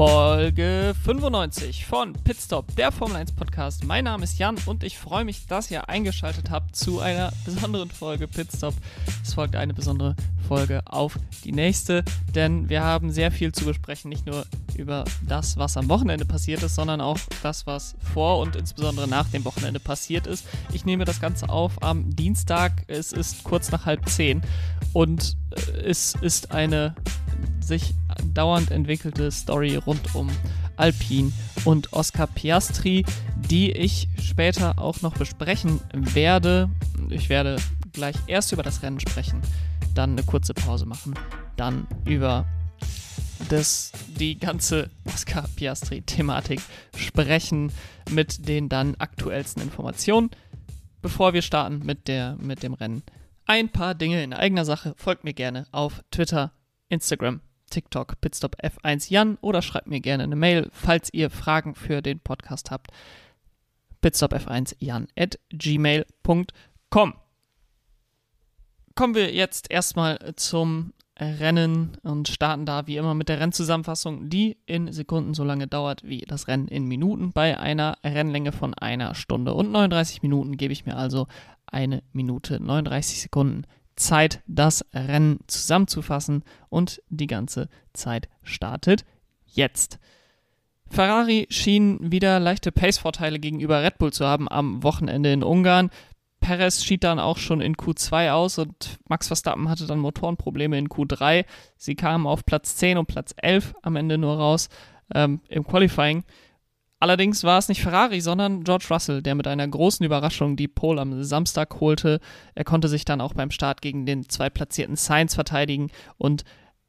Folge 95 von Pitstop, der Formel 1 Podcast. Mein Name ist Jan und ich freue mich, dass ihr eingeschaltet habt zu einer besonderen Folge Pitstop. Es folgt eine besondere Folge auf die nächste, denn wir haben sehr viel zu besprechen, nicht nur über das, was am Wochenende passiert ist, sondern auch das, was vor und insbesondere nach dem Wochenende passiert ist. Ich nehme das Ganze auf am Dienstag, es ist kurz nach halb zehn und äh, es ist eine sich dauernd entwickelte Story rund um Alpine und Oscar Piastri, die ich später auch noch besprechen werde. Ich werde gleich erst über das Rennen sprechen, dann eine kurze Pause machen, dann über das, die ganze Oscar Piastri-Thematik sprechen mit den dann aktuellsten Informationen. Bevor wir starten mit, der, mit dem Rennen, ein paar Dinge in eigener Sache. Folgt mir gerne auf Twitter, Instagram, TikTok, Pitstop F1 Jan oder schreibt mir gerne eine Mail, falls ihr Fragen für den Podcast habt. Pitstop-F1 Jan at gmail.com. Kommen wir jetzt erstmal zum Rennen und starten da wie immer mit der Rennzusammenfassung, die in Sekunden so lange dauert wie das Rennen in Minuten. Bei einer Rennlänge von einer Stunde und 39 Minuten gebe ich mir also eine Minute 39 Sekunden Zeit, das Rennen zusammenzufassen und die ganze Zeit startet jetzt. Ferrari schien wieder leichte Pace-Vorteile gegenüber Red Bull zu haben am Wochenende in Ungarn. Perez schied dann auch schon in Q2 aus und Max Verstappen hatte dann Motorenprobleme in Q3. Sie kamen auf Platz 10 und Platz 11 am Ende nur raus ähm, im Qualifying. Allerdings war es nicht Ferrari, sondern George Russell, der mit einer großen Überraschung die Pole am Samstag holte. Er konnte sich dann auch beim Start gegen den zweitplatzierten Sainz verteidigen und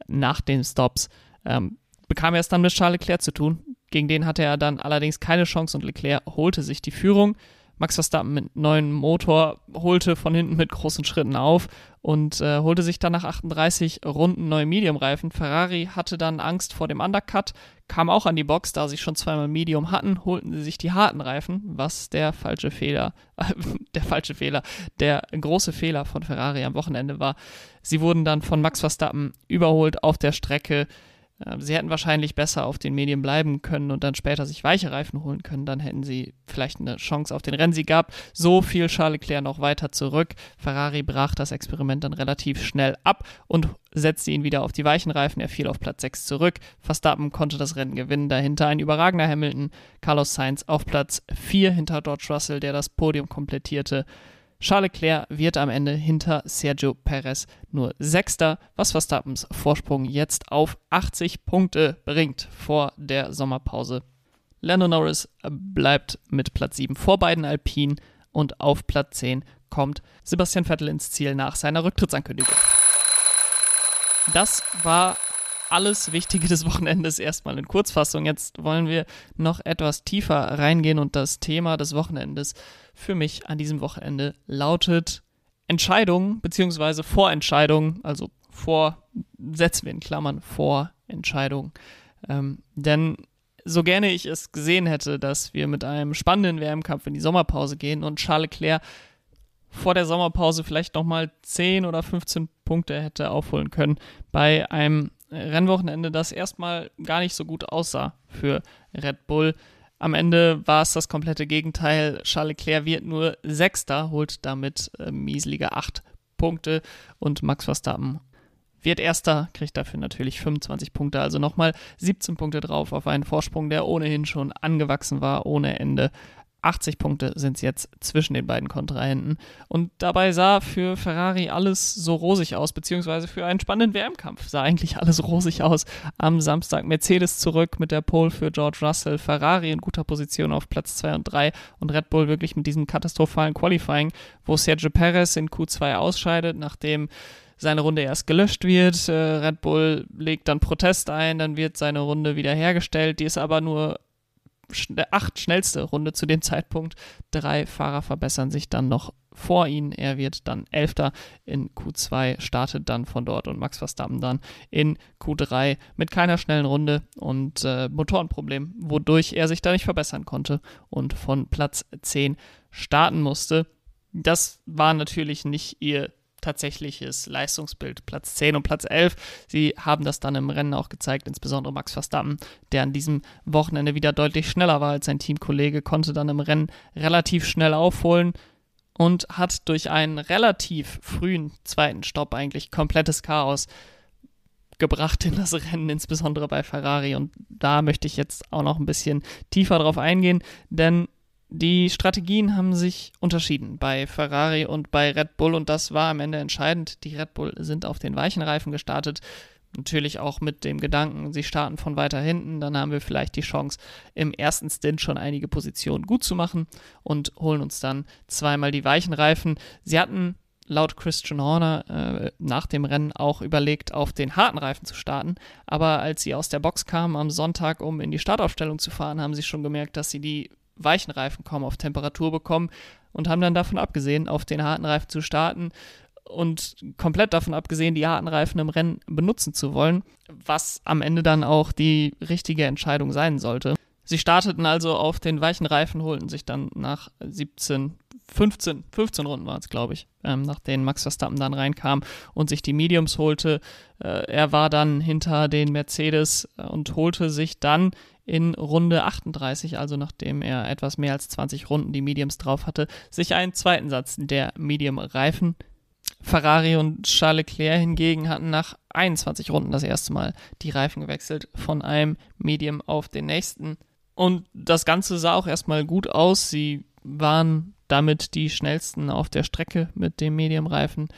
nach den Stops ähm, bekam er es dann mit Charles Leclerc zu tun. Gegen den hatte er dann allerdings keine Chance und Leclerc holte sich die Führung. Max Verstappen mit neuem Motor holte von hinten mit großen Schritten auf und äh, holte sich dann nach 38 Runden neue Medium-Reifen. Ferrari hatte dann Angst vor dem Undercut, kam auch an die Box, da sie schon zweimal Medium hatten, holten sie sich die harten Reifen, was der falsche Fehler, äh, der falsche Fehler, der große Fehler von Ferrari am Wochenende war. Sie wurden dann von Max Verstappen überholt auf der Strecke. Ähm, sie hätten wahrscheinlich besser auf den Medien bleiben können und dann später sich weiche Reifen holen können. Dann hätten sie vielleicht eine Chance auf den Rennsieg gehabt. So fiel Charles Leclerc noch weiter zurück. Ferrari brach das Experiment dann relativ schnell ab und setzte ihn wieder auf die weichen Reifen. Er fiel auf Platz 6 zurück. Verstappen konnte das Rennen gewinnen. Dahinter ein überragender Hamilton. Carlos Sainz auf Platz 4 hinter George Russell, der das Podium komplettierte. Charles Leclerc wird am Ende hinter Sergio Perez nur Sechster, was Verstappens Vorsprung jetzt auf 80 Punkte bringt vor der Sommerpause. Lando Norris bleibt mit Platz 7 vor beiden Alpinen und auf Platz 10 kommt Sebastian Vettel ins Ziel nach seiner Rücktrittsankündigung. Das war alles Wichtige des Wochenendes erstmal in Kurzfassung. Jetzt wollen wir noch etwas tiefer reingehen und das Thema des Wochenendes für mich an diesem Wochenende lautet Entscheidung bzw. Vorentscheidung, also vor, setzen wir in Klammern Vorentscheidung. Ähm, denn so gerne ich es gesehen hätte, dass wir mit einem spannenden WM-Kampf in die Sommerpause gehen und Charles Leclerc vor der Sommerpause vielleicht nochmal 10 oder 15 Punkte hätte aufholen können bei einem Rennwochenende, das erstmal gar nicht so gut aussah für Red Bull. Am Ende war es das komplette Gegenteil. Charles Leclerc wird nur Sechster, holt damit äh, mieselige acht Punkte und Max Verstappen wird Erster, kriegt dafür natürlich 25 Punkte, also nochmal 17 Punkte drauf auf einen Vorsprung, der ohnehin schon angewachsen war ohne Ende. 80 Punkte sind es jetzt zwischen den beiden Kontrahenten. Und dabei sah für Ferrari alles so rosig aus, beziehungsweise für einen spannenden WM-Kampf sah eigentlich alles rosig aus. Am Samstag Mercedes zurück mit der Pole für George Russell, Ferrari in guter Position auf Platz 2 und 3 und Red Bull wirklich mit diesem katastrophalen Qualifying, wo Sergio Perez in Q2 ausscheidet, nachdem seine Runde erst gelöscht wird. Äh, Red Bull legt dann Protest ein, dann wird seine Runde wiederhergestellt. Die ist aber nur acht schnellste Runde zu dem Zeitpunkt. Drei Fahrer verbessern sich dann noch vor ihnen. Er wird dann Elfter in Q2, startet dann von dort und Max Verstappen dann in Q3 mit keiner schnellen Runde und äh, Motorenproblem, wodurch er sich da nicht verbessern konnte und von Platz 10 starten musste. Das war natürlich nicht ihr tatsächliches Leistungsbild Platz 10 und Platz 11. Sie haben das dann im Rennen auch gezeigt, insbesondere Max Verstappen, der an diesem Wochenende wieder deutlich schneller war als sein Teamkollege, konnte dann im Rennen relativ schnell aufholen und hat durch einen relativ frühen zweiten Stopp eigentlich komplettes Chaos gebracht in das Rennen, insbesondere bei Ferrari. Und da möchte ich jetzt auch noch ein bisschen tiefer drauf eingehen, denn die Strategien haben sich unterschieden bei Ferrari und bei Red Bull und das war am Ende entscheidend. Die Red Bull sind auf den weichen Reifen gestartet. Natürlich auch mit dem Gedanken, sie starten von weiter hinten, dann haben wir vielleicht die Chance, im ersten Stint schon einige Positionen gut zu machen und holen uns dann zweimal die weichen Reifen. Sie hatten laut Christian Horner äh, nach dem Rennen auch überlegt, auf den harten Reifen zu starten. Aber als sie aus der Box kamen am Sonntag, um in die Startaufstellung zu fahren, haben sie schon gemerkt, dass sie die weichen Reifen kaum auf Temperatur bekommen und haben dann davon abgesehen, auf den harten Reifen zu starten und komplett davon abgesehen, die harten Reifen im Rennen benutzen zu wollen, was am Ende dann auch die richtige Entscheidung sein sollte. Sie starteten also auf den weichen Reifen, holten sich dann nach 17, 15, 15 Runden war es, glaube ich, ähm, nach denen Max Verstappen dann reinkam und sich die Mediums holte. Äh, er war dann hinter den Mercedes äh, und holte sich dann in Runde 38, also nachdem er etwas mehr als 20 Runden die Mediums drauf hatte, sich einen zweiten Satz der Medium-Reifen. Ferrari und Charles Leclerc hingegen hatten nach 21 Runden das erste Mal die Reifen gewechselt von einem Medium auf den nächsten. Und das Ganze sah auch erstmal gut aus. Sie waren damit die schnellsten auf der Strecke mit dem Medium-Reifen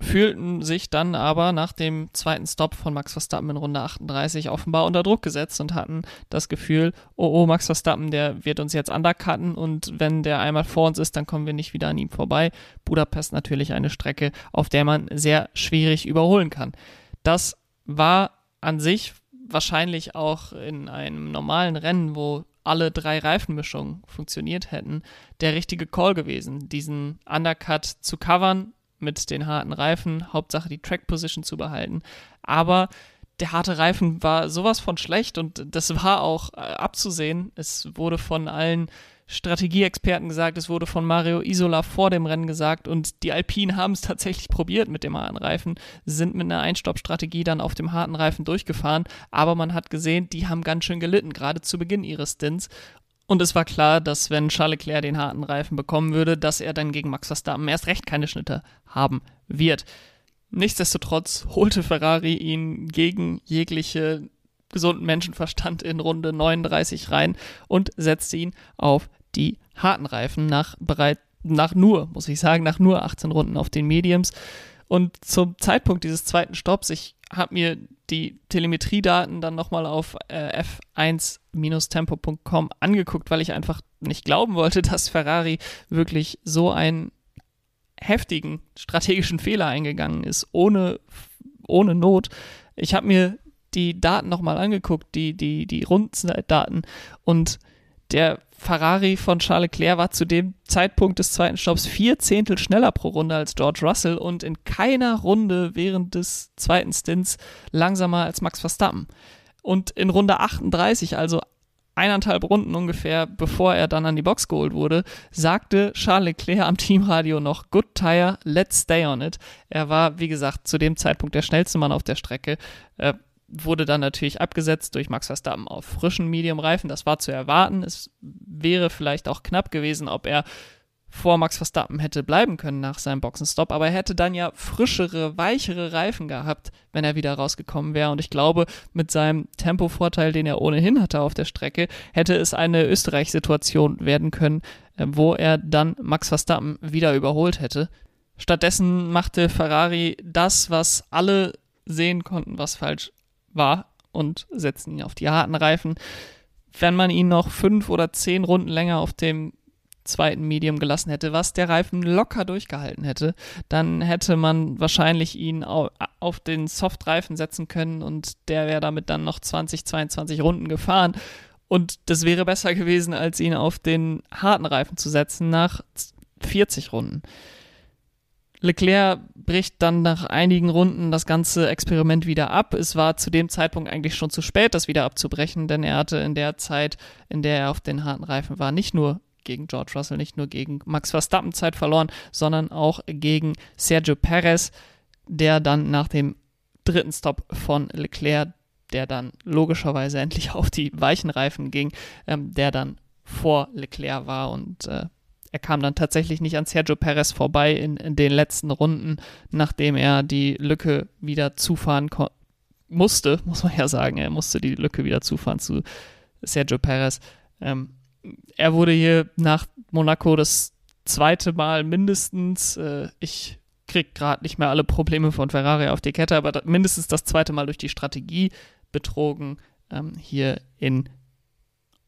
fühlten sich dann aber nach dem zweiten Stop von Max Verstappen in Runde 38 offenbar unter Druck gesetzt und hatten das Gefühl, oh oh, Max Verstappen, der wird uns jetzt undercutten und wenn der einmal vor uns ist, dann kommen wir nicht wieder an ihm vorbei. Budapest natürlich eine Strecke, auf der man sehr schwierig überholen kann. Das war an sich wahrscheinlich auch in einem normalen Rennen, wo alle drei Reifenmischungen funktioniert hätten, der richtige Call gewesen, diesen Undercut zu covern, mit den harten Reifen, Hauptsache die Track Position zu behalten. Aber der harte Reifen war sowas von schlecht und das war auch äh, abzusehen. Es wurde von allen Strategieexperten gesagt, es wurde von Mario Isola vor dem Rennen gesagt und die Alpinen haben es tatsächlich probiert mit dem harten Reifen, sind mit einer Einstoppstrategie dann auf dem harten Reifen durchgefahren, aber man hat gesehen, die haben ganz schön gelitten, gerade zu Beginn ihres Stints und es war klar, dass wenn Charles Leclerc den harten Reifen bekommen würde, dass er dann gegen Max Verstappen erst recht keine Schnitte haben wird. Nichtsdestotrotz holte Ferrari ihn gegen jegliche gesunden Menschenverstand in Runde 39 rein und setzte ihn auf die harten Reifen nach bereit nach nur, muss ich sagen, nach nur 18 Runden auf den Mediums. Und zum Zeitpunkt dieses zweiten Stopps, ich habe mir die Telemetriedaten dann nochmal auf äh, f1-tempo.com angeguckt, weil ich einfach nicht glauben wollte, dass Ferrari wirklich so einen heftigen strategischen Fehler eingegangen ist, ohne, ohne Not. Ich habe mir die Daten nochmal angeguckt, die, die, die Rundenzeitdaten und der Ferrari von Charles Leclerc war zu dem Zeitpunkt des zweiten Stopps vier Zehntel schneller pro Runde als George Russell und in keiner Runde während des zweiten Stints langsamer als Max Verstappen. Und in Runde 38, also eineinhalb Runden ungefähr, bevor er dann an die Box geholt wurde, sagte Charles Leclerc am Teamradio noch Good Tire, let's stay on it. Er war, wie gesagt, zu dem Zeitpunkt der schnellste Mann auf der Strecke. Äh, wurde dann natürlich abgesetzt durch Max Verstappen auf frischen Medium-Reifen. Das war zu erwarten. Es wäre vielleicht auch knapp gewesen, ob er vor Max Verstappen hätte bleiben können nach seinem Boxenstopp, aber er hätte dann ja frischere, weichere Reifen gehabt, wenn er wieder rausgekommen wäre. Und ich glaube, mit seinem Tempovorteil, den er ohnehin hatte auf der Strecke, hätte es eine Österreich-Situation werden können, äh, wo er dann Max Verstappen wieder überholt hätte. Stattdessen machte Ferrari das, was alle sehen konnten, was falsch war und setzten ihn auf die harten Reifen. Wenn man ihn noch fünf oder zehn Runden länger auf dem zweiten Medium gelassen hätte, was der Reifen locker durchgehalten hätte, dann hätte man wahrscheinlich ihn auf den Soft-Reifen setzen können und der wäre damit dann noch 20, 22 Runden gefahren. Und das wäre besser gewesen, als ihn auf den harten Reifen zu setzen nach 40 Runden. Leclerc bricht dann nach einigen Runden das ganze Experiment wieder ab. Es war zu dem Zeitpunkt eigentlich schon zu spät, das wieder abzubrechen, denn er hatte in der Zeit, in der er auf den harten Reifen war, nicht nur gegen George Russell, nicht nur gegen Max Verstappen Zeit verloren, sondern auch gegen Sergio Perez, der dann nach dem dritten Stop von Leclerc, der dann logischerweise endlich auf die weichen Reifen ging, ähm, der dann vor Leclerc war und äh, er kam dann tatsächlich nicht an Sergio Perez vorbei in, in den letzten Runden, nachdem er die Lücke wieder zufahren musste, muss man ja sagen. Er musste die Lücke wieder zufahren zu Sergio Perez. Ähm, er wurde hier nach Monaco das zweite Mal mindestens, äh, ich krieg gerade nicht mehr alle Probleme von Ferrari auf die Kette, aber mindestens das zweite Mal durch die Strategie betrogen ähm, hier in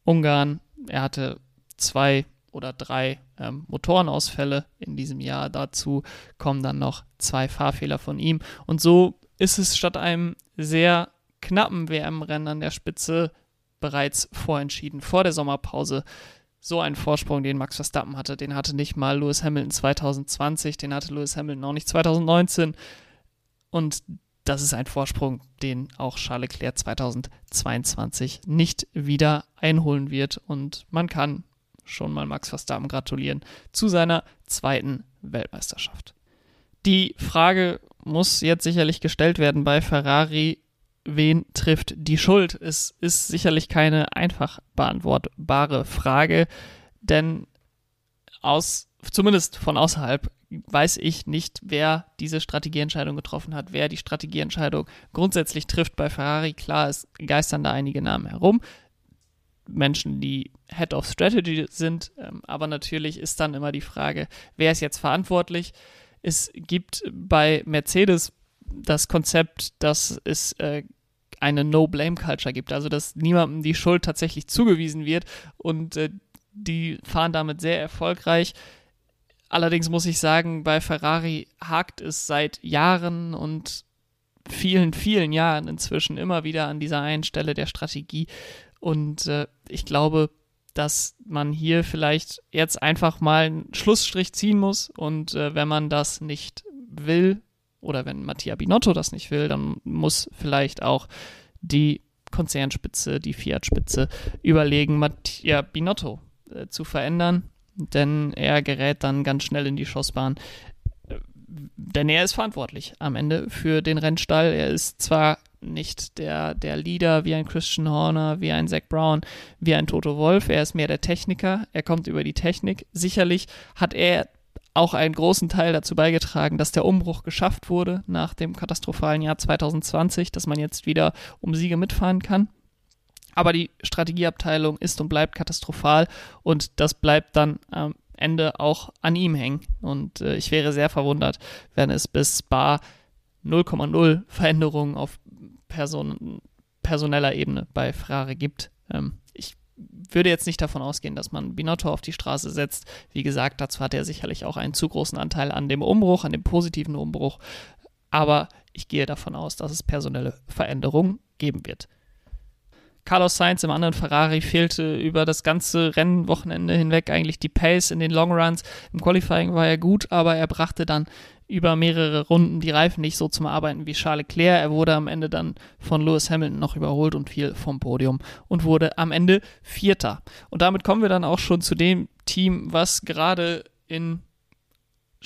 Ungarn. Er hatte zwei oder drei ähm, Motorenausfälle in diesem Jahr. Dazu kommen dann noch zwei Fahrfehler von ihm. Und so ist es statt einem sehr knappen WM-Rennen an der Spitze bereits vorentschieden, vor der Sommerpause. So ein Vorsprung, den Max Verstappen hatte, den hatte nicht mal Lewis Hamilton 2020, den hatte Lewis Hamilton auch nicht 2019. Und das ist ein Vorsprung, den auch Charles Leclerc 2022 nicht wieder einholen wird. Und man kann schon mal Max Verstappen gratulieren zu seiner zweiten Weltmeisterschaft. Die Frage muss jetzt sicherlich gestellt werden bei Ferrari, wen trifft die Schuld? Es ist sicherlich keine einfach beantwortbare Frage, denn aus, zumindest von außerhalb weiß ich nicht, wer diese Strategieentscheidung getroffen hat, wer die Strategieentscheidung grundsätzlich trifft bei Ferrari. Klar, es geistern da einige Namen herum. Menschen, die Head of Strategy sind, ähm, aber natürlich ist dann immer die Frage, wer ist jetzt verantwortlich? Es gibt bei Mercedes das Konzept, dass es äh, eine No-Blame-Culture gibt, also dass niemandem die Schuld tatsächlich zugewiesen wird und äh, die fahren damit sehr erfolgreich. Allerdings muss ich sagen, bei Ferrari hakt es seit Jahren und vielen, vielen Jahren inzwischen immer wieder an dieser einen Stelle der Strategie. Und äh, ich glaube, dass man hier vielleicht jetzt einfach mal einen Schlussstrich ziehen muss. Und äh, wenn man das nicht will, oder wenn Mattia Binotto das nicht will, dann muss vielleicht auch die Konzernspitze, die Fiat-Spitze überlegen, Mattia Binotto äh, zu verändern, denn er gerät dann ganz schnell in die Schossbahn. Äh, denn er ist verantwortlich am Ende für den Rennstall. Er ist zwar nicht der, der Leader wie ein Christian Horner, wie ein Zach Brown, wie ein Toto Wolf. Er ist mehr der Techniker. Er kommt über die Technik. Sicherlich hat er auch einen großen Teil dazu beigetragen, dass der Umbruch geschafft wurde nach dem katastrophalen Jahr 2020, dass man jetzt wieder um Siege mitfahren kann. Aber die Strategieabteilung ist und bleibt katastrophal und das bleibt dann am Ende auch an ihm hängen. Und äh, ich wäre sehr verwundert, wenn es bis Bar 0,0 Veränderungen auf Person, personeller Ebene bei Ferrari gibt. Ähm, ich würde jetzt nicht davon ausgehen, dass man Binotto auf die Straße setzt. Wie gesagt, dazu hat er sicherlich auch einen zu großen Anteil an dem Umbruch, an dem positiven Umbruch. Aber ich gehe davon aus, dass es personelle Veränderungen geben wird. Carlos Sainz im anderen Ferrari fehlte über das ganze Rennwochenende hinweg eigentlich die Pace in den Long Runs. Im Qualifying war er gut, aber er brachte dann über mehrere Runden die Reifen nicht so zum Arbeiten wie Charles Leclerc. Er wurde am Ende dann von Lewis Hamilton noch überholt und fiel vom Podium und wurde am Ende Vierter. Und damit kommen wir dann auch schon zu dem Team, was gerade in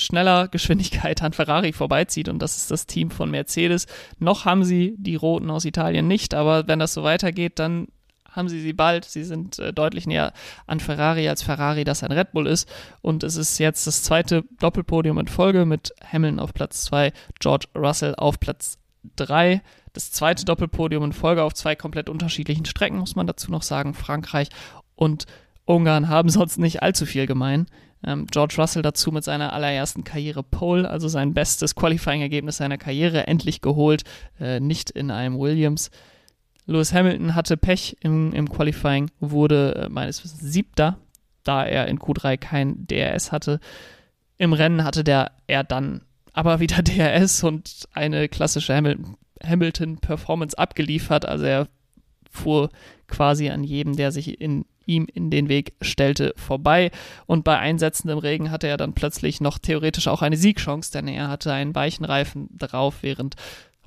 schneller Geschwindigkeit an Ferrari vorbeizieht und das ist das Team von Mercedes. Noch haben sie die Roten aus Italien nicht, aber wenn das so weitergeht, dann haben sie sie bald. Sie sind äh, deutlich näher an Ferrari, als Ferrari das ein Red Bull ist. Und es ist jetzt das zweite Doppelpodium in Folge mit Hamilton auf Platz 2, George Russell auf Platz 3. Das zweite Doppelpodium in Folge auf zwei komplett unterschiedlichen Strecken, muss man dazu noch sagen. Frankreich und Ungarn haben sonst nicht allzu viel gemein. Ähm, George Russell dazu mit seiner allerersten Karriere Pole, also sein bestes Qualifying-Ergebnis seiner Karriere, endlich geholt, äh, nicht in einem Williams. Lewis Hamilton hatte Pech im, im Qualifying, wurde äh, meines Wissens siebter, da er in Q3 kein DRS hatte. Im Rennen hatte der er dann aber wieder DRS und eine klassische Hamilton-Performance abgeliefert. Also er fuhr quasi an jedem, der sich in ihm in den Weg stellte, vorbei. Und bei einsetzendem Regen hatte er dann plötzlich noch theoretisch auch eine Siegchance, denn er hatte einen weichen Reifen drauf, während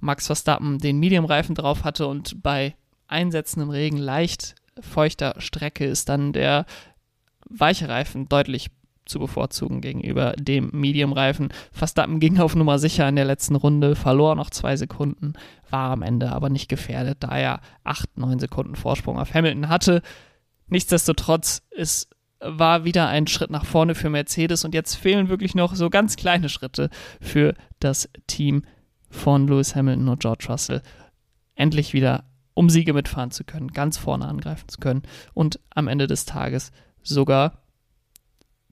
Max Verstappen den Medium-Reifen drauf hatte und bei einsetzendem Regen leicht feuchter Strecke ist dann der weiche Reifen deutlich zu bevorzugen gegenüber dem Medium-Reifen. Verstappen ging auf Nummer sicher in der letzten Runde, verlor noch zwei Sekunden, war am Ende aber nicht gefährdet, da er acht, neun Sekunden Vorsprung auf Hamilton hatte. Nichtsdestotrotz, es war wieder ein Schritt nach vorne für Mercedes und jetzt fehlen wirklich noch so ganz kleine Schritte für das Team von Lewis Hamilton und George Russell. Endlich wieder um Siege mitfahren zu können, ganz vorne angreifen zu können und am Ende des Tages sogar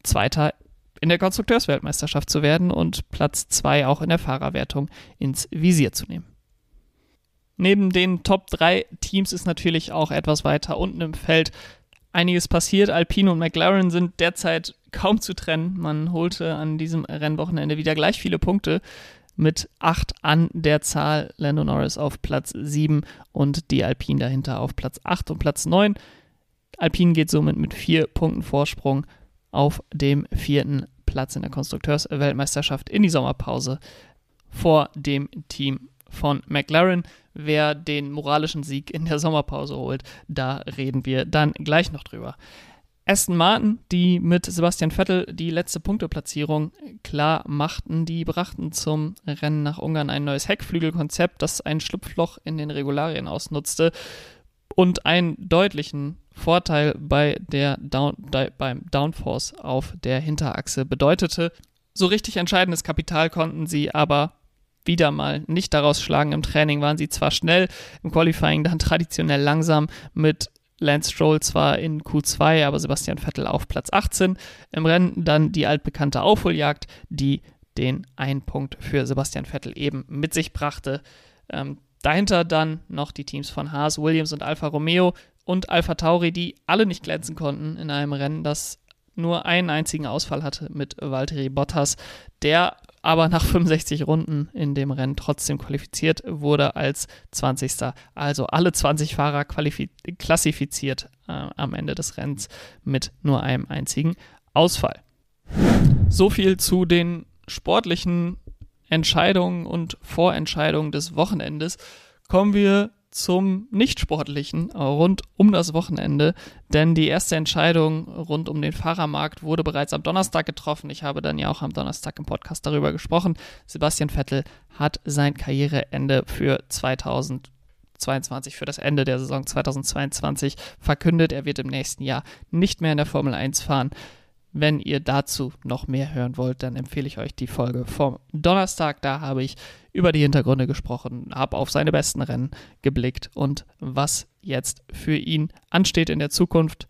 Zweiter in der Konstrukteursweltmeisterschaft zu werden und Platz 2 auch in der Fahrerwertung ins Visier zu nehmen. Neben den Top 3 Teams ist natürlich auch etwas weiter unten im Feld einiges passiert. Alpine und McLaren sind derzeit kaum zu trennen. Man holte an diesem Rennwochenende wieder gleich viele Punkte mit 8 an der Zahl. Lando Norris auf Platz 7 und die Alpine dahinter auf Platz 8 und Platz 9. Alpine geht somit mit 4 Punkten Vorsprung auf dem vierten Platz in der Konstrukteursweltmeisterschaft in die Sommerpause vor dem Team von McLaren. Wer den moralischen Sieg in der Sommerpause holt, da reden wir dann gleich noch drüber. Aston Martin, die mit Sebastian Vettel die letzte Punkteplatzierung klar machten, die brachten zum Rennen nach Ungarn ein neues Heckflügelkonzept, das ein Schlupfloch in den Regularien ausnutzte und einen deutlichen Vorteil bei der Down, beim Downforce auf der Hinterachse bedeutete. So richtig entscheidendes Kapital konnten sie aber wieder mal nicht daraus schlagen. Im Training waren sie zwar schnell, im Qualifying dann traditionell langsam mit Lance Stroll zwar in Q2, aber Sebastian Vettel auf Platz 18. Im Rennen dann die altbekannte Aufholjagd, die den einen Punkt für Sebastian Vettel eben mit sich brachte. Ähm, dahinter dann noch die Teams von Haas, Williams und Alfa Romeo und Alfa Tauri, die alle nicht glänzen konnten in einem Rennen, das nur einen einzigen Ausfall hatte mit Valtteri Bottas, der aber nach 65 Runden in dem Rennen trotzdem qualifiziert wurde als 20. Also alle 20 Fahrer klassifiziert äh, am Ende des Rennens mit nur einem einzigen Ausfall. So viel zu den sportlichen Entscheidungen und Vorentscheidungen des Wochenendes. Kommen wir zum Nichtsportlichen rund um das Wochenende, denn die erste Entscheidung rund um den Fahrermarkt wurde bereits am Donnerstag getroffen. Ich habe dann ja auch am Donnerstag im Podcast darüber gesprochen. Sebastian Vettel hat sein Karriereende für 2022, für das Ende der Saison 2022 verkündet. Er wird im nächsten Jahr nicht mehr in der Formel 1 fahren. Wenn ihr dazu noch mehr hören wollt, dann empfehle ich euch die Folge vom Donnerstag. Da habe ich über die Hintergründe gesprochen, habe auf seine besten Rennen geblickt und was jetzt für ihn ansteht in der Zukunft.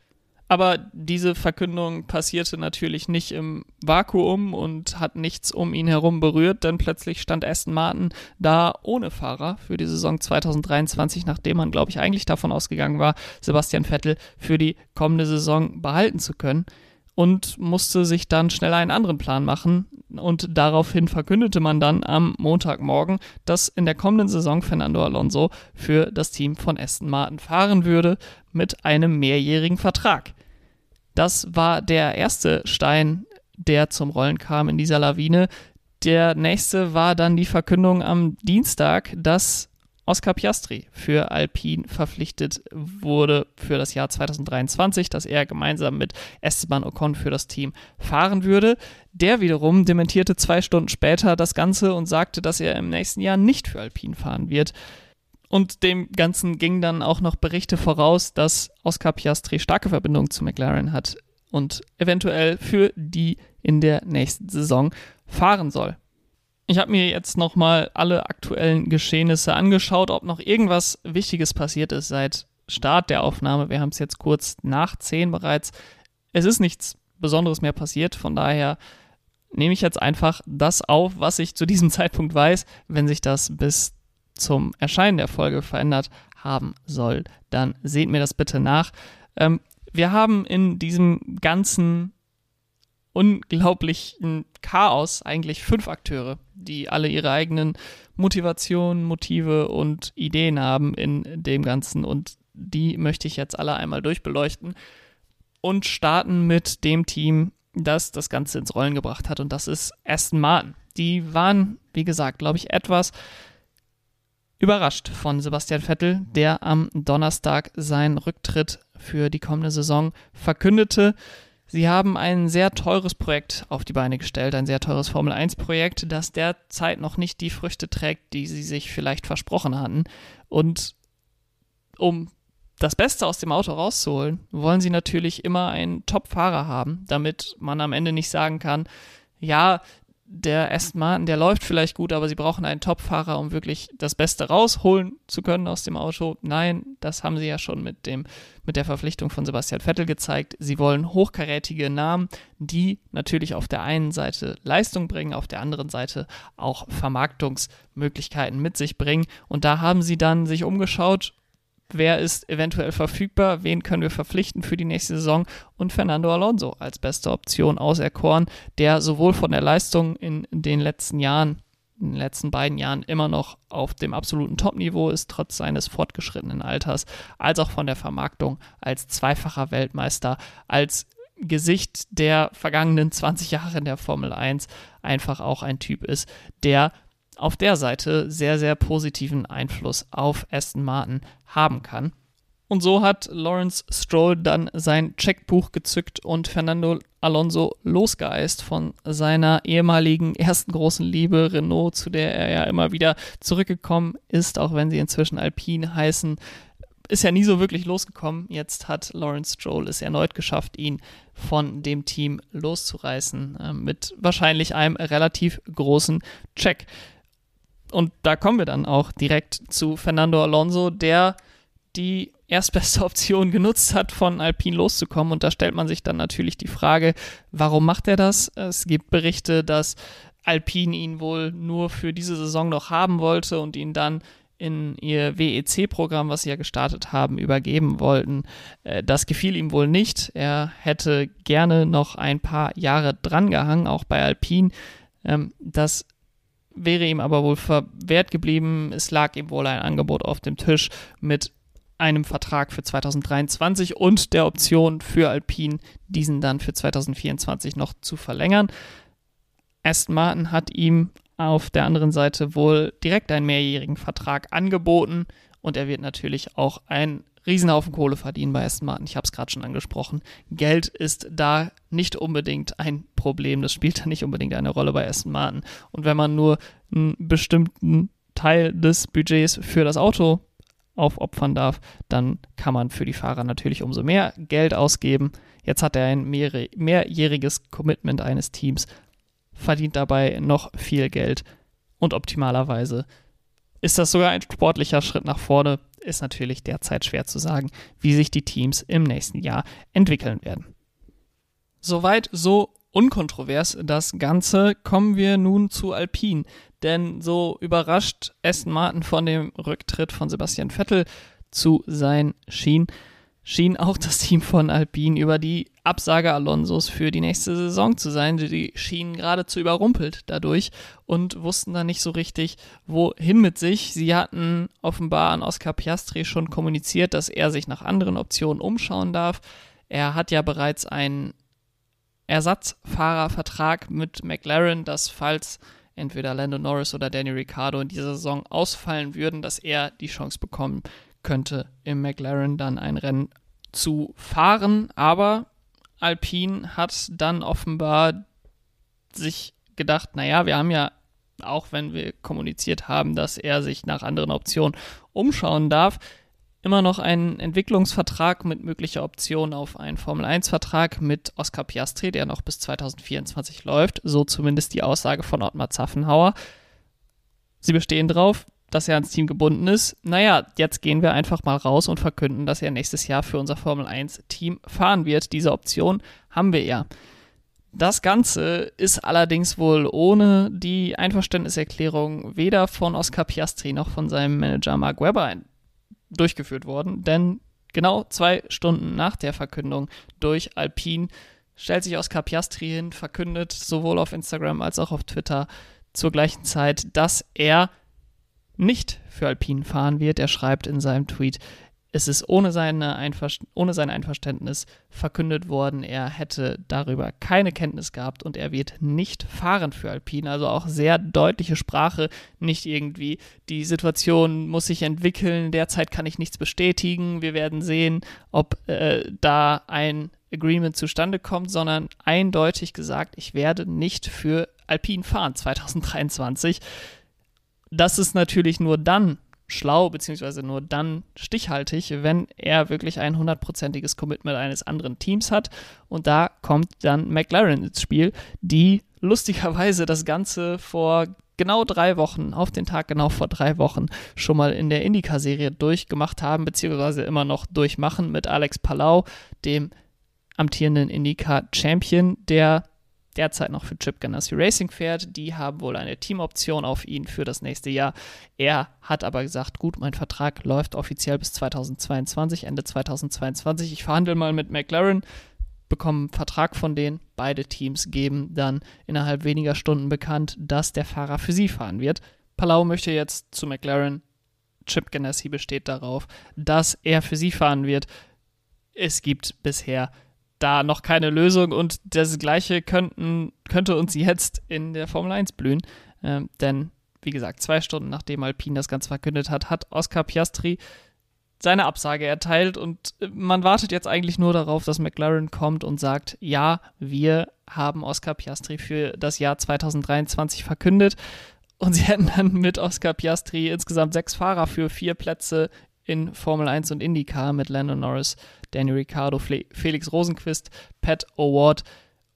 Aber diese Verkündung passierte natürlich nicht im Vakuum und hat nichts um ihn herum berührt, denn plötzlich stand Aston Martin da ohne Fahrer für die Saison 2023, nachdem man, glaube ich, eigentlich davon ausgegangen war, Sebastian Vettel für die kommende Saison behalten zu können und musste sich dann schnell einen anderen Plan machen. Und daraufhin verkündete man dann am Montagmorgen, dass in der kommenden Saison Fernando Alonso für das Team von Aston Martin fahren würde mit einem mehrjährigen Vertrag. Das war der erste Stein, der zum Rollen kam in dieser Lawine. Der nächste war dann die Verkündung am Dienstag, dass Oscar Piastri für Alpine verpflichtet wurde für das Jahr 2023, dass er gemeinsam mit Esteban Ocon für das Team fahren würde. Der wiederum dementierte zwei Stunden später das Ganze und sagte, dass er im nächsten Jahr nicht für Alpine fahren wird. Und dem Ganzen gingen dann auch noch Berichte voraus, dass Oscar Piastri starke Verbindungen zu McLaren hat und eventuell für die in der nächsten Saison fahren soll. Ich habe mir jetzt nochmal alle aktuellen Geschehnisse angeschaut, ob noch irgendwas Wichtiges passiert ist seit Start der Aufnahme. Wir haben es jetzt kurz nach 10 bereits. Es ist nichts Besonderes mehr passiert, von daher nehme ich jetzt einfach das auf, was ich zu diesem Zeitpunkt weiß. Wenn sich das bis zum Erscheinen der Folge verändert haben soll, dann seht mir das bitte nach. Ähm, wir haben in diesem ganzen unglaublichen Chaos eigentlich fünf Akteure, die alle ihre eigenen Motivationen, Motive und Ideen haben in dem Ganzen und die möchte ich jetzt alle einmal durchbeleuchten und starten mit dem Team, das das Ganze ins Rollen gebracht hat und das ist Aston Martin. Die waren, wie gesagt, glaube ich, etwas überrascht von Sebastian Vettel, der am Donnerstag seinen Rücktritt für die kommende Saison verkündete. Sie haben ein sehr teures Projekt auf die Beine gestellt, ein sehr teures Formel 1-Projekt, das derzeit noch nicht die Früchte trägt, die sie sich vielleicht versprochen hatten. Und um das Beste aus dem Auto rauszuholen, wollen sie natürlich immer einen Top-Fahrer haben, damit man am Ende nicht sagen kann, ja, der Aston Martin, der läuft vielleicht gut, aber sie brauchen einen Top-Fahrer, um wirklich das Beste rausholen zu können aus dem Auto. Nein, das haben sie ja schon mit dem, mit der Verpflichtung von Sebastian Vettel gezeigt. Sie wollen hochkarätige Namen, die natürlich auf der einen Seite Leistung bringen, auf der anderen Seite auch Vermarktungsmöglichkeiten mit sich bringen. Und da haben sie dann sich umgeschaut wer ist eventuell verfügbar, wen können wir verpflichten für die nächste Saison und Fernando Alonso als beste Option auserkoren, der sowohl von der Leistung in den letzten Jahren, in den letzten beiden Jahren immer noch auf dem absoluten Top-Niveau ist, trotz seines fortgeschrittenen Alters, als auch von der Vermarktung als zweifacher Weltmeister, als Gesicht der vergangenen 20 Jahre in der Formel 1 einfach auch ein Typ ist, der auf der Seite sehr, sehr positiven Einfluss auf Aston Martin haben kann. Und so hat Lawrence Stroll dann sein Checkbuch gezückt und Fernando Alonso losgeeist von seiner ehemaligen ersten großen Liebe Renault, zu der er ja immer wieder zurückgekommen ist, auch wenn sie inzwischen Alpine heißen. Ist ja nie so wirklich losgekommen. Jetzt hat Lawrence Stroll es erneut geschafft, ihn von dem Team loszureißen, äh, mit wahrscheinlich einem relativ großen Check. Und da kommen wir dann auch direkt zu Fernando Alonso, der die erstbeste Option genutzt hat, von Alpine loszukommen. Und da stellt man sich dann natürlich die Frage, warum macht er das? Es gibt Berichte, dass Alpine ihn wohl nur für diese Saison noch haben wollte und ihn dann in ihr WEC-Programm, was sie ja gestartet haben, übergeben wollten. Äh, das gefiel ihm wohl nicht. Er hätte gerne noch ein paar Jahre drangehangen, auch bei Alpine. Ähm, das wäre ihm aber wohl verwehrt geblieben. Es lag ihm wohl ein Angebot auf dem Tisch mit einem Vertrag für 2023 und der Option für Alpine, diesen dann für 2024 noch zu verlängern. Aston Martin hat ihm auf der anderen Seite wohl direkt einen mehrjährigen Vertrag angeboten und er wird natürlich auch ein Riesenhaufen Kohle verdienen bei Aston Martin. Ich habe es gerade schon angesprochen. Geld ist da nicht unbedingt ein Problem. Das spielt da nicht unbedingt eine Rolle bei Aston Martin. Und wenn man nur einen bestimmten Teil des Budgets für das Auto aufopfern darf, dann kann man für die Fahrer natürlich umso mehr Geld ausgeben. Jetzt hat er ein mehrjähriges Commitment eines Teams, verdient dabei noch viel Geld und optimalerweise ist das sogar ein sportlicher Schritt nach vorne ist natürlich derzeit schwer zu sagen, wie sich die Teams im nächsten Jahr entwickeln werden. Soweit so unkontrovers das Ganze, kommen wir nun zu Alpine. Denn so überrascht Aston Martin von dem Rücktritt von Sebastian Vettel zu sein schien, schien auch das Team von Alpine über die Absage Alonsos für die nächste Saison zu sein. Die schienen geradezu überrumpelt dadurch und wussten dann nicht so richtig, wohin mit sich. Sie hatten offenbar an Oscar Piastri schon kommuniziert, dass er sich nach anderen Optionen umschauen darf. Er hat ja bereits einen Ersatzfahrervertrag mit McLaren, dass falls entweder Lando Norris oder Danny Ricciardo in dieser Saison ausfallen würden, dass er die Chance bekommen könnte, im McLaren dann ein Rennen zu fahren. Aber Alpine hat dann offenbar sich gedacht, naja, wir haben ja, auch wenn wir kommuniziert haben, dass er sich nach anderen Optionen umschauen darf, immer noch einen Entwicklungsvertrag mit möglicher Option auf einen Formel-1-Vertrag mit Oscar Piastri, der noch bis 2024 läuft, so zumindest die Aussage von Ottmar Zaffenhauer. Sie bestehen drauf, dass er ans Team gebunden ist. Naja, jetzt gehen wir einfach mal raus und verkünden, dass er nächstes Jahr für unser Formel 1-Team fahren wird. Diese Option haben wir ja. Das Ganze ist allerdings wohl ohne die Einverständniserklärung weder von Oscar Piastri noch von seinem Manager Mark Webber durchgeführt worden, denn genau zwei Stunden nach der Verkündung durch Alpine stellt sich Oscar Piastri hin, verkündet sowohl auf Instagram als auch auf Twitter zur gleichen Zeit, dass er nicht für Alpine fahren wird. Er schreibt in seinem Tweet, es ist ohne, seine ohne sein Einverständnis verkündet worden, er hätte darüber keine Kenntnis gehabt und er wird nicht fahren für Alpine. Also auch sehr deutliche Sprache, nicht irgendwie, die Situation muss sich entwickeln, derzeit kann ich nichts bestätigen, wir werden sehen, ob äh, da ein Agreement zustande kommt, sondern eindeutig gesagt, ich werde nicht für Alpine fahren 2023. Das ist natürlich nur dann schlau, beziehungsweise nur dann stichhaltig, wenn er wirklich ein hundertprozentiges Commitment eines anderen Teams hat. Und da kommt dann McLaren ins Spiel, die lustigerweise das Ganze vor genau drei Wochen, auf den Tag genau vor drei Wochen, schon mal in der Indica-Serie durchgemacht haben, beziehungsweise immer noch durchmachen mit Alex Palau, dem amtierenden Indica-Champion, der derzeit noch für Chip Ganassi Racing fährt. Die haben wohl eine Teamoption auf ihn für das nächste Jahr. Er hat aber gesagt, gut, mein Vertrag läuft offiziell bis 2022, Ende 2022. Ich verhandle mal mit McLaren, bekomme einen Vertrag von denen. Beide Teams geben dann innerhalb weniger Stunden bekannt, dass der Fahrer für sie fahren wird. Palau möchte jetzt zu McLaren. Chip Ganassi besteht darauf, dass er für sie fahren wird. Es gibt bisher da noch keine Lösung und das Gleiche könnten, könnte uns jetzt in der Formel 1 blühen. Ähm, denn, wie gesagt, zwei Stunden nachdem Alpine das Ganze verkündet hat, hat Oscar Piastri seine Absage erteilt und äh, man wartet jetzt eigentlich nur darauf, dass McLaren kommt und sagt, ja, wir haben Oscar Piastri für das Jahr 2023 verkündet. Und sie hätten dann mit Oscar Piastri insgesamt sechs Fahrer für vier Plätze in Formel 1 und IndyCar mit Lando Norris, Danny Ricciardo, Felix Rosenquist, Pat O'Ward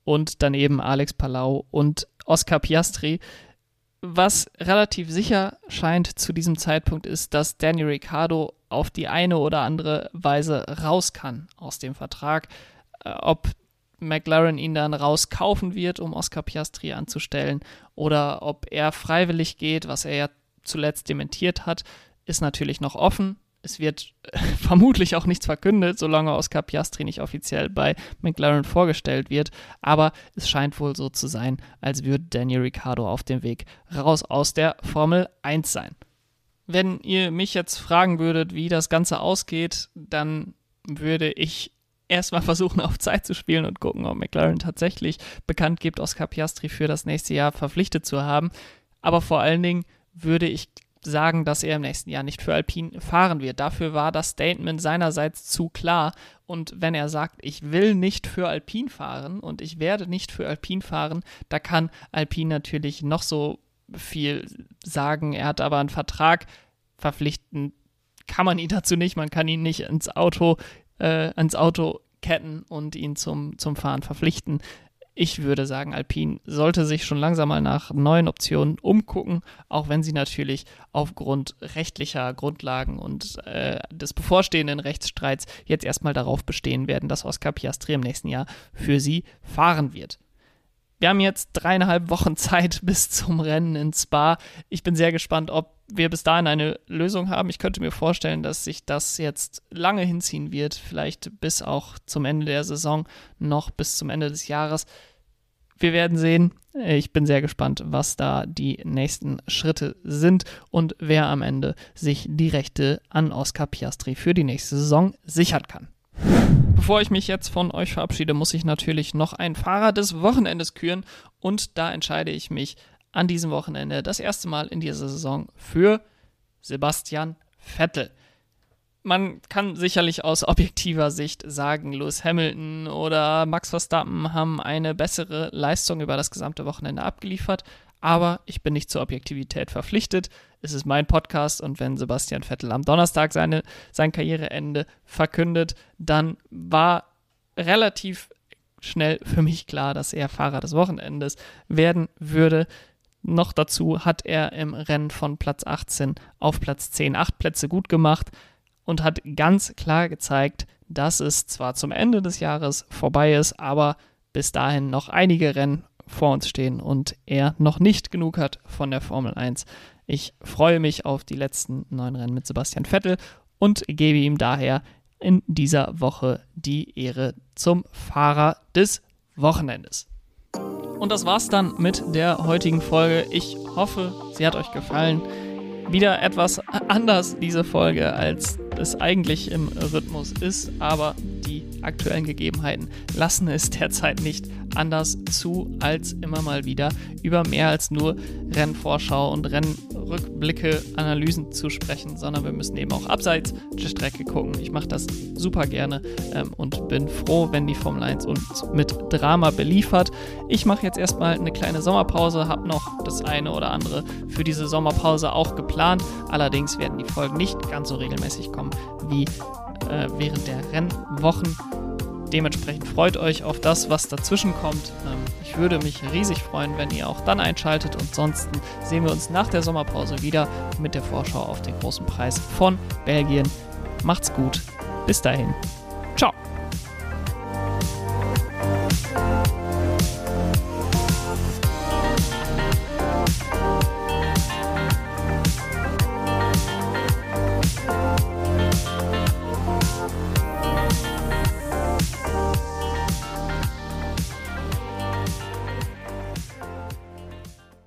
und dann eben Alex Palau und Oscar Piastri. Was relativ sicher scheint zu diesem Zeitpunkt ist, dass Danny Ricciardo auf die eine oder andere Weise raus kann aus dem Vertrag. Äh, ob McLaren ihn dann rauskaufen wird, um Oscar Piastri anzustellen, oder ob er freiwillig geht, was er ja zuletzt dementiert hat, ist natürlich noch offen. Es wird vermutlich auch nichts verkündet, solange Oscar Piastri nicht offiziell bei McLaren vorgestellt wird. Aber es scheint wohl so zu sein, als würde Daniel Ricciardo auf dem Weg raus aus der Formel 1 sein. Wenn ihr mich jetzt fragen würdet, wie das Ganze ausgeht, dann würde ich erstmal versuchen, auf Zeit zu spielen und gucken, ob McLaren tatsächlich bekannt gibt, Oscar Piastri für das nächste Jahr verpflichtet zu haben. Aber vor allen Dingen würde ich sagen, dass er im nächsten Jahr nicht für Alpine fahren wird. Dafür war das Statement seinerseits zu klar. Und wenn er sagt, ich will nicht für Alpine fahren und ich werde nicht für Alpine fahren, da kann Alpine natürlich noch so viel sagen. Er hat aber einen Vertrag verpflichten, kann man ihn dazu nicht. Man kann ihn nicht ins Auto, äh, ins Auto ketten und ihn zum, zum Fahren verpflichten. Ich würde sagen, Alpine sollte sich schon langsam mal nach neuen Optionen umgucken, auch wenn sie natürlich aufgrund rechtlicher Grundlagen und äh, des bevorstehenden Rechtsstreits jetzt erstmal darauf bestehen werden, dass Oscar Piastri im nächsten Jahr für sie fahren wird. Wir haben jetzt dreieinhalb Wochen Zeit bis zum Rennen in Spa. Ich bin sehr gespannt, ob wir bis dahin eine Lösung haben. Ich könnte mir vorstellen, dass sich das jetzt lange hinziehen wird, vielleicht bis auch zum Ende der Saison, noch bis zum Ende des Jahres. Wir werden sehen. Ich bin sehr gespannt, was da die nächsten Schritte sind und wer am Ende sich die Rechte an Oscar Piastri für die nächste Saison sichern kann. Bevor ich mich jetzt von euch verabschiede, muss ich natürlich noch ein Fahrer des Wochenendes küren und da entscheide ich mich an diesem Wochenende das erste Mal in dieser Saison für Sebastian Vettel. Man kann sicherlich aus objektiver Sicht sagen, Lewis Hamilton oder Max Verstappen haben eine bessere Leistung über das gesamte Wochenende abgeliefert, aber ich bin nicht zur Objektivität verpflichtet. Es ist mein Podcast und wenn Sebastian Vettel am Donnerstag seine, sein Karriereende verkündet, dann war relativ schnell für mich klar, dass er Fahrer des Wochenendes werden würde. Noch dazu hat er im Rennen von Platz 18 auf Platz 10 acht Plätze gut gemacht und hat ganz klar gezeigt, dass es zwar zum Ende des Jahres vorbei ist, aber bis dahin noch einige Rennen vor uns stehen und er noch nicht genug hat von der Formel 1. Ich freue mich auf die letzten neun Rennen mit Sebastian Vettel und gebe ihm daher in dieser Woche die Ehre zum Fahrer des Wochenendes. Und das war's dann mit der heutigen Folge. Ich hoffe, sie hat euch gefallen. Wieder etwas anders diese Folge, als es eigentlich im Rhythmus ist, aber die aktuellen Gegebenheiten lassen es derzeit nicht anders zu, als immer mal wieder über mehr als nur Rennvorschau und Rennrückblicke, Analysen zu sprechen, sondern wir müssen eben auch abseits der Strecke gucken. Ich mache das super gerne ähm, und bin froh, wenn die Formel 1 uns mit Drama beliefert. Ich mache jetzt erstmal eine kleine Sommerpause, habe noch das eine oder andere für diese Sommerpause auch geplant. Allerdings werden die Folgen nicht ganz so regelmäßig kommen wie äh, während der Rennwochen. Dementsprechend freut euch auf das, was dazwischen kommt. Ähm, ich würde mich riesig freuen, wenn ihr auch dann einschaltet. Und ansonsten sehen wir uns nach der Sommerpause wieder mit der Vorschau auf den großen Preis von Belgien. Macht's gut. Bis dahin. Ciao.